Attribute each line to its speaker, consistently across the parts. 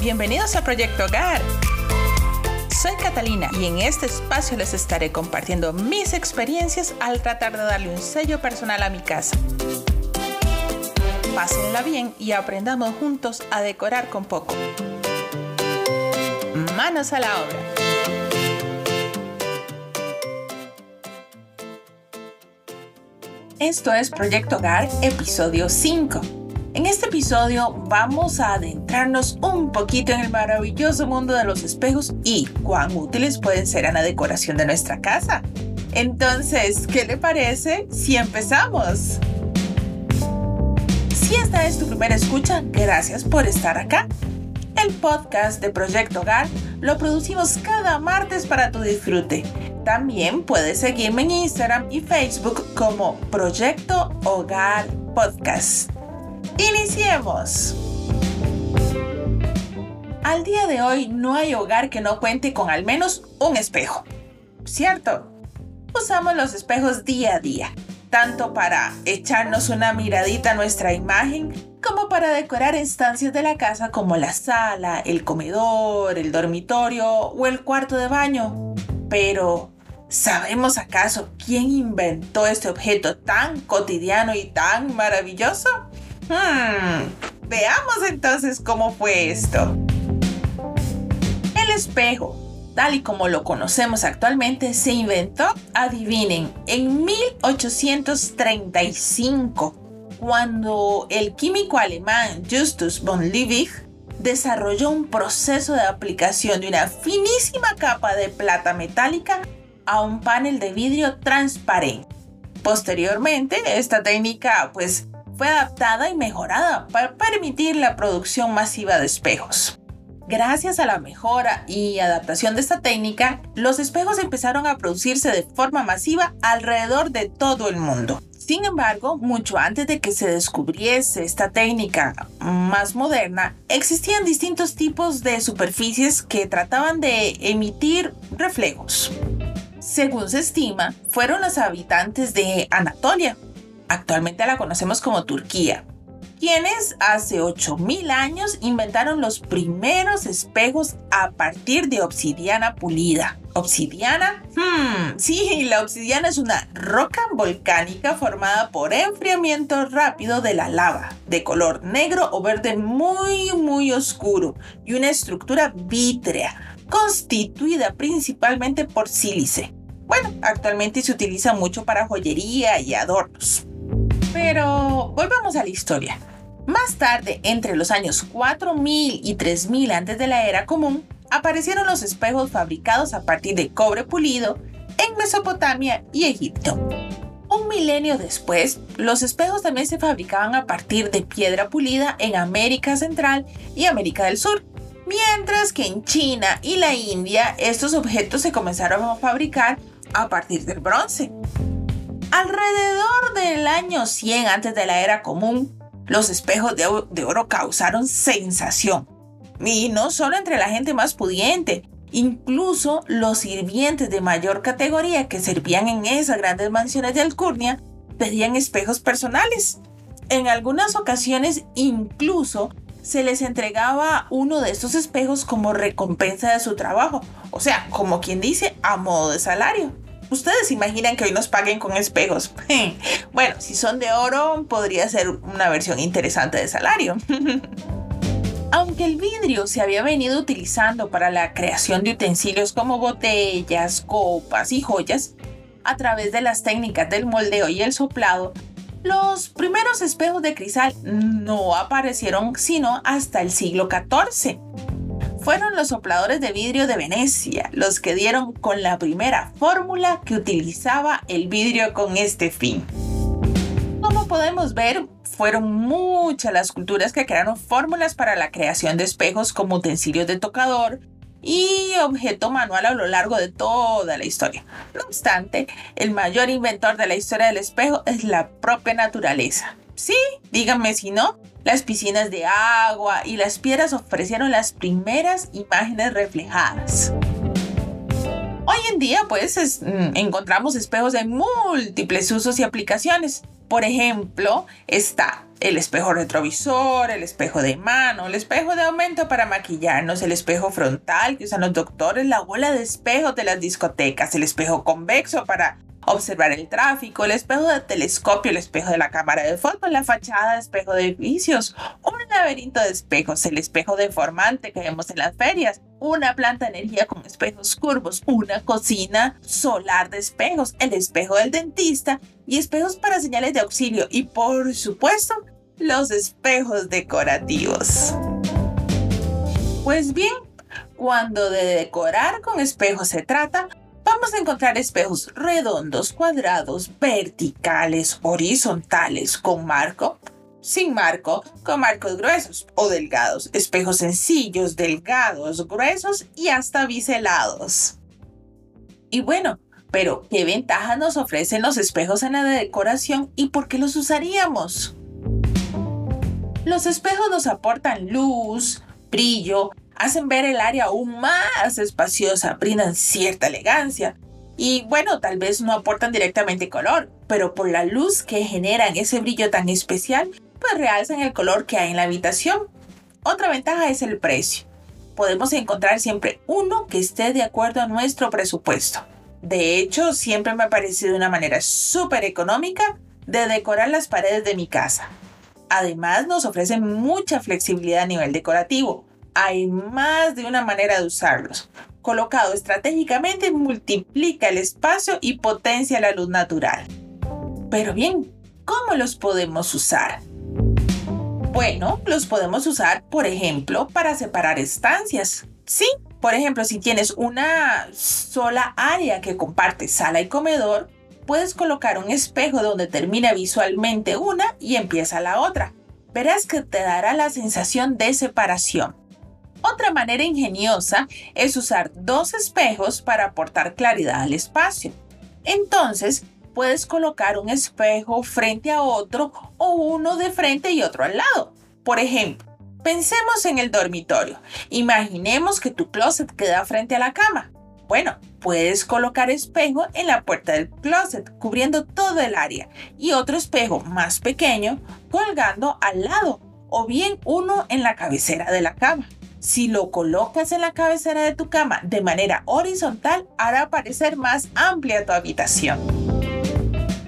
Speaker 1: Bienvenidos a Proyecto Hogar. Soy Catalina y en este espacio les estaré compartiendo mis experiencias al tratar de darle un sello personal a mi casa. Pásenla bien y aprendamos juntos a decorar con poco. Manos a la obra. Esto es Proyecto Hogar, episodio 5. En este episodio vamos a adentrarnos un poquito en el maravilloso mundo de los espejos y cuán útiles pueden ser en la decoración de nuestra casa. Entonces, ¿qué le parece si empezamos? Si esta es tu primera escucha, gracias por estar acá. El podcast de Proyecto Hogar lo producimos cada martes para tu disfrute. También puedes seguirme en Instagram y Facebook como Proyecto Hogar Podcast. Iniciemos. Al día de hoy no hay hogar que no cuente con al menos un espejo. ¿Cierto? Usamos los espejos día a día, tanto para echarnos una miradita a nuestra imagen como para decorar instancias de la casa como la sala, el comedor, el dormitorio o el cuarto de baño. Pero, ¿sabemos acaso quién inventó este objeto tan cotidiano y tan maravilloso? Hmm, veamos entonces cómo fue esto. El espejo, tal y como lo conocemos actualmente, se inventó, adivinen, en 1835, cuando el químico alemán Justus von Liebig desarrolló un proceso de aplicación de una finísima capa de plata metálica a un panel de vidrio transparente. Posteriormente, esta técnica pues adaptada y mejorada para permitir la producción masiva de espejos. Gracias a la mejora y adaptación de esta técnica, los espejos empezaron a producirse de forma masiva alrededor de todo el mundo. Sin embargo, mucho antes de que se descubriese esta técnica más moderna, existían distintos tipos de superficies que trataban de emitir reflejos. Según se estima, fueron los habitantes de Anatolia, actualmente la conocemos como Turquía, quienes hace 8000 años inventaron los primeros espejos a partir de obsidiana pulida. ¿Obsidiana? Hmm, sí, la obsidiana es una roca volcánica formada por enfriamiento rápido de la lava, de color negro o verde muy, muy oscuro y una estructura vítrea, constituida principalmente por sílice. Bueno, actualmente se utiliza mucho para joyería y adornos. Pero volvamos a la historia. Más tarde, entre los años 4000 y 3000 antes de la era común, aparecieron los espejos fabricados a partir de cobre pulido en Mesopotamia y Egipto. Un milenio después, los espejos también se fabricaban a partir de piedra pulida en América Central y América del Sur, mientras que en China y la India estos objetos se comenzaron a fabricar a partir del bronce. Alrededor del año 100 antes de la era común, los espejos de, oro causaron sensación. Y no solo entre la gente más pudiente, incluso los sirvientes de mayor categoría que servían en esas grandes mansiones de Alcurnia pedían espejos personales. En algunas ocasiones incluso se les entregaba uno de estos espejos como recompensa de su trabajo, o sea, como quien dice, a modo de salario. Ustedes imaginan que hoy nos paguen con espejos. bueno, si son de oro, podría ser una versión interesante de salario. Aunque el vidrio se había venido utilizando para la creación de utensilios como botellas, copas y joyas, a través de las técnicas del moldeo y el soplado, los primeros espejos de cristal no aparecieron sino hasta el siglo XIV fueron los sopladores de vidrio de Venecia los que dieron con la primera fórmula que utilizaba el vidrio con este fin. Como podemos ver, fueron muchas las culturas que crearon fórmulas para la creación de espejos como utensilios de tocador y objeto manual a lo largo de toda la historia. No obstante, el mayor inventor de la historia del espejo es la propia naturaleza. Sí, díganme si no, las piscinas de agua y las piedras ofrecieron las primeras imágenes reflejadas. Hoy en día, pues, mm, encontramos espejos de múltiples usos y aplicaciones. Por ejemplo, está el espejo retrovisor, el espejo de mano, el espejo de aumento para maquillarnos, el espejo frontal que usan los doctores, la bola de espejos de las discotecas, el espejo convexo para observar el tráfico, el espejo de telescopio, el espejo de la cámara de foto, la fachada espejo de edificios, un laberinto de espejos, el espejo deformante que vemos en las ferias, una planta de energía con espejos curvos, una cocina solar de espejos, el espejo del dentista y espejos para señales de auxilio y por supuesto los espejos decorativos. Pues bien, cuando de decorar con espejos se trata, vamos a encontrar espejos redondos, cuadrados, verticales, horizontales, con marco, sin marco, con marcos gruesos o delgados, espejos sencillos, delgados, gruesos y hasta biselados. Y bueno, pero ¿qué ventajas nos ofrecen los espejos en la decoración y por qué los usaríamos? Los espejos nos aportan luz, brillo, hacen ver el área aún más espaciosa, brindan cierta elegancia. Y bueno, tal vez no aportan directamente color, pero por la luz que generan ese brillo tan especial, pues realzan el color que hay en la habitación. Otra ventaja es el precio. Podemos encontrar siempre uno que esté de acuerdo a nuestro presupuesto. De hecho, siempre me ha parecido una manera súper económica de decorar las paredes de mi casa. Además, nos ofrecen mucha flexibilidad a nivel decorativo hay más de una manera de usarlos. Colocado estratégicamente multiplica el espacio y potencia la luz natural. Pero bien, ¿cómo los podemos usar? Bueno, los podemos usar, por ejemplo, para separar estancias. Sí, por ejemplo, si tienes una sola área que comparte sala y comedor, puedes colocar un espejo donde termina visualmente una y empieza la otra. Verás que te dará la sensación de separación. Otra manera ingeniosa es usar dos espejos para aportar claridad al espacio. Entonces, puedes colocar un espejo frente a otro o uno de frente y otro al lado. Por ejemplo, pensemos en el dormitorio. Imaginemos que tu closet queda frente a la cama. Bueno, puedes colocar espejo en la puerta del closet, cubriendo todo el área, y otro espejo más pequeño colgando al lado, o bien uno en la cabecera de la cama. Si lo colocas en la cabecera de tu cama de manera horizontal, hará parecer más amplia tu habitación.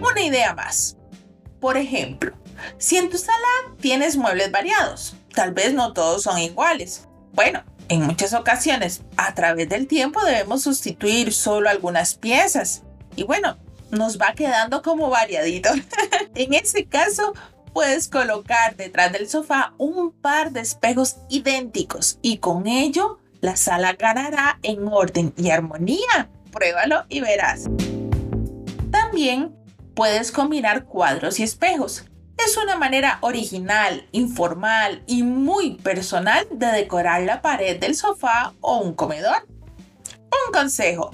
Speaker 1: Una idea más. Por ejemplo, si en tu sala tienes muebles variados, tal vez no todos son iguales. Bueno, en muchas ocasiones, a través del tiempo debemos sustituir solo algunas piezas. Y bueno, nos va quedando como variadito. en ese caso, puedes colocar detrás del sofá un par de espejos idénticos y con ello la sala ganará en orden y armonía. Pruébalo y verás. También puedes combinar cuadros y espejos. Es una manera original, informal y muy personal de decorar la pared del sofá o un comedor. Un consejo.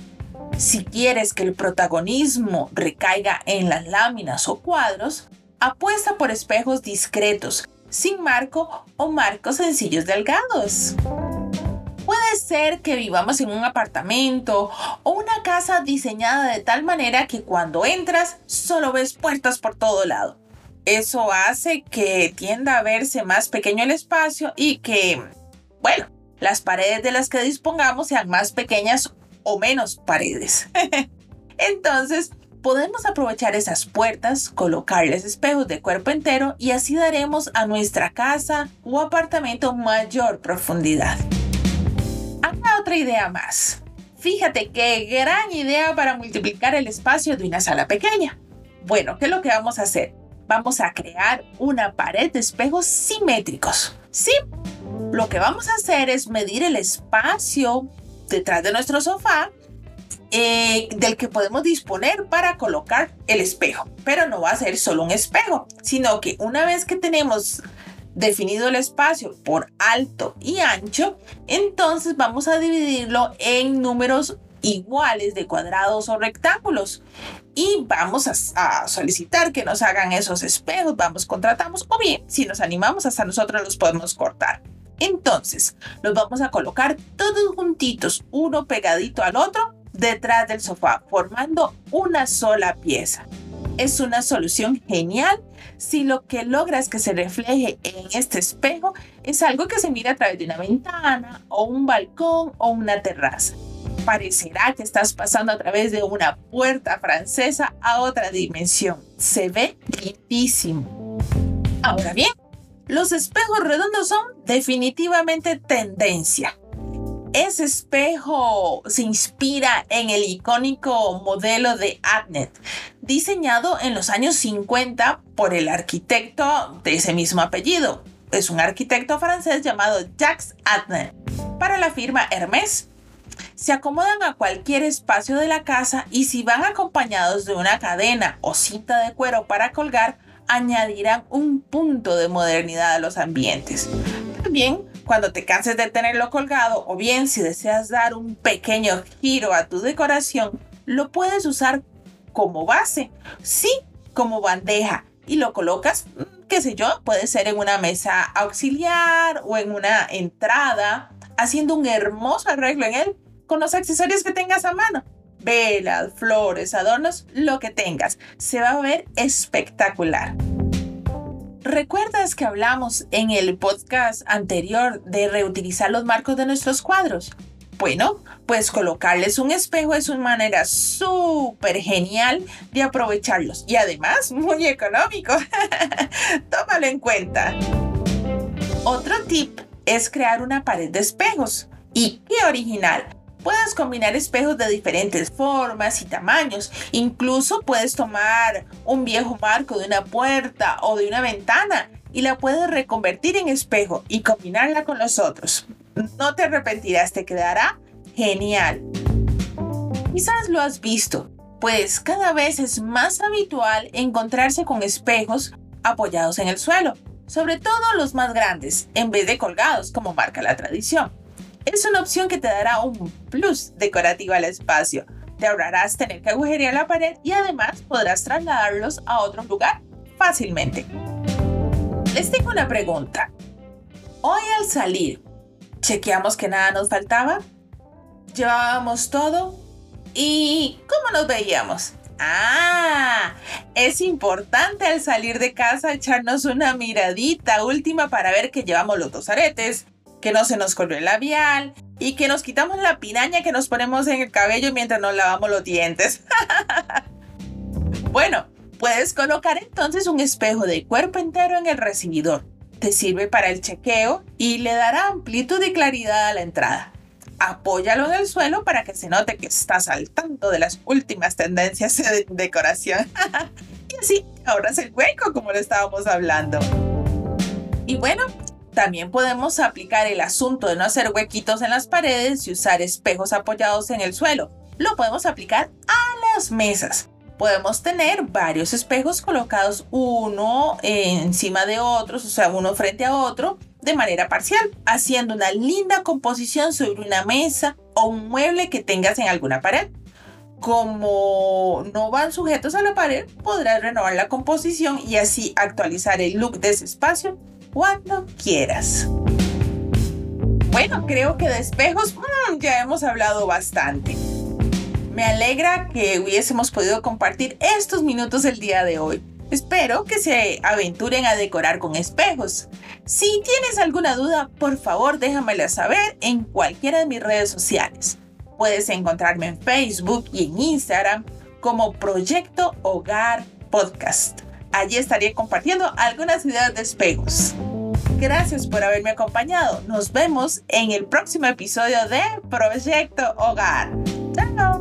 Speaker 1: Si quieres que el protagonismo recaiga en las láminas o cuadros, Apuesta por espejos discretos, sin marco o marcos sencillos delgados. Puede ser que vivamos en un apartamento o una casa diseñada de tal manera que cuando entras solo ves puertas por todo lado. Eso hace que tienda a verse más pequeño el espacio y que, bueno, las paredes de las que dispongamos sean más pequeñas o menos paredes. Entonces, podemos aprovechar esas puertas, colocarles espejos de cuerpo entero y así daremos a nuestra casa o apartamento mayor profundidad. Acá otra idea más. Fíjate qué gran idea para multiplicar el espacio de una sala pequeña. Bueno, ¿qué es lo que vamos a hacer? Vamos a crear una pared de espejos simétricos. Sí, lo que vamos a hacer es medir el espacio detrás de nuestro sofá eh, del que podemos disponer para colocar el espejo. Pero no va a ser solo un espejo, sino que una vez que tenemos definido el espacio por alto y ancho, entonces vamos a dividirlo en números iguales de cuadrados o rectángulos y vamos a, a, solicitar que nos hagan esos espejos, vamos, contratamos o bien si nos animamos hasta nosotros los podemos cortar. Entonces, los vamos a colocar todos juntitos, uno pegadito al otro detrás del sofá, formando una sola pieza. Es una solución genial si lo que logras que se refleje en este espejo es algo que se mira a través de una ventana o un balcón o una terraza. Parecerá que estás pasando a través de una puerta francesa a otra dimensión. Se ve lindísimo. Ahora bien, los espejos redondos son definitivamente tendencia. Ese espejo se inspira en el icónico modelo de Adnet, diseñado en los años 50 por el arquitecto de ese mismo apellido. Es un arquitecto francés llamado Jacques Adnet para la firma Hermès. Se acomodan a cualquier espacio de la casa y si van acompañados de una cadena o cinta de cuero para colgar, añadirán un punto de modernidad a los ambientes. También cuando te canses de tenerlo colgado o bien si deseas dar un pequeño giro a tu decoración, lo puedes usar como base, sí, como bandeja y lo colocas, mm, qué sé yo, puede ser en una mesa auxiliar o en una entrada, haciendo un hermoso arreglo en él con los accesorios que tengas a mano. Velas, flores, adornos, lo que tengas. Se va a ver espectacular. ¿Recuerdas que hablamos en el podcast anterior de reutilizar los marcos de nuestros cuadros? Bueno, pues colocarles un espejo es una manera súper genial de aprovecharlos y además muy económico. Tómalo en cuenta. Otro tip es crear una pared de espejos. Y qué original. Puedes combinar espejos de diferentes formas y tamaños. Incluso puedes tomar un viejo marco de una puerta o de una ventana y la puedes reconvertir en espejo y combinarla con los otros. No te arrepentirás, te quedará genial. Quizás lo has visto, pues cada vez es más habitual encontrarse con espejos apoyados en el suelo, sobre todo los más grandes, en vez de colgados como marca la tradición. Es una opción que te dará un plus decorativo al espacio. Te ahorrarás tener que agujerear la pared y además podrás trasladarlos a otro lugar fácilmente. Les tengo una pregunta. Hoy al salir, chequeamos que nada nos faltaba, llevábamos todo y ¿cómo nos veíamos? Ah, es importante al salir de casa echarnos una miradita última para ver que llevamos los dos aretes, que no se nos corrió el labial y que nos quitamos la piraña que nos ponemos en el cabello mientras nos lavamos los dientes. bueno, puedes colocar entonces un espejo de cuerpo entero en el recibidor. Te sirve para el chequeo y le dará amplitud y claridad a la entrada. Apóyalo en el suelo para que se note que estás al tanto de las últimas tendencias de decoración. y así ahorras el hueco como lo estábamos hablando. Y bueno, también podemos aplicar el asunto de no hacer huequitos en las paredes y usar espejos apoyados en el suelo. Lo podemos aplicar a las mesas. Podemos tener varios espejos colocados uno encima de otros, o sea, uno frente a otro, de manera parcial, haciendo una linda composición sobre una mesa o un mueble que tengas en alguna pared. Como no van sujetos a la pared, podrás renovar la composición y así actualizar el look de ese espacio cuando quieras. Bueno, creo que de espejos mm, ya hemos hablado bastante. Me alegra que hubiésemos podido compartir estos minutos el día de hoy. Espero que se aventuren a decorar con espejos. Si tienes alguna duda, por favor déjamela saber en cualquiera de mis redes sociales. Puedes encontrarme en Facebook y en Instagram como Proyecto Hogar Podcast. Allí estaré compartiendo algunas ideas de espejos. Gracias por haberme acompañado. Nos vemos en el próximo episodio de Proyecto Hogar. ¡Chao!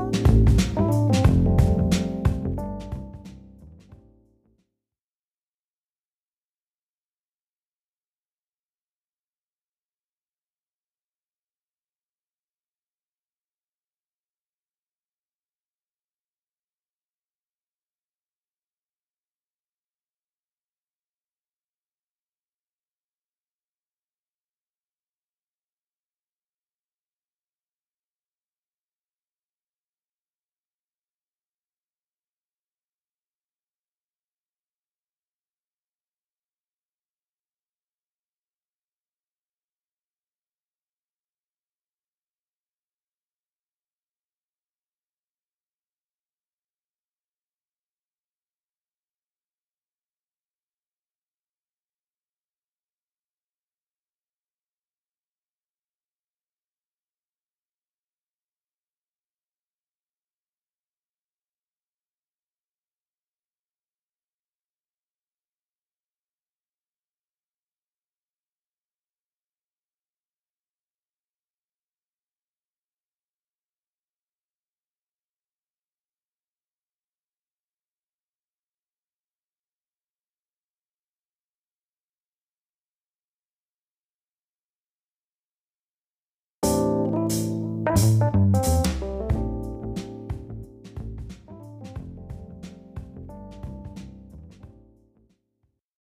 Speaker 1: Música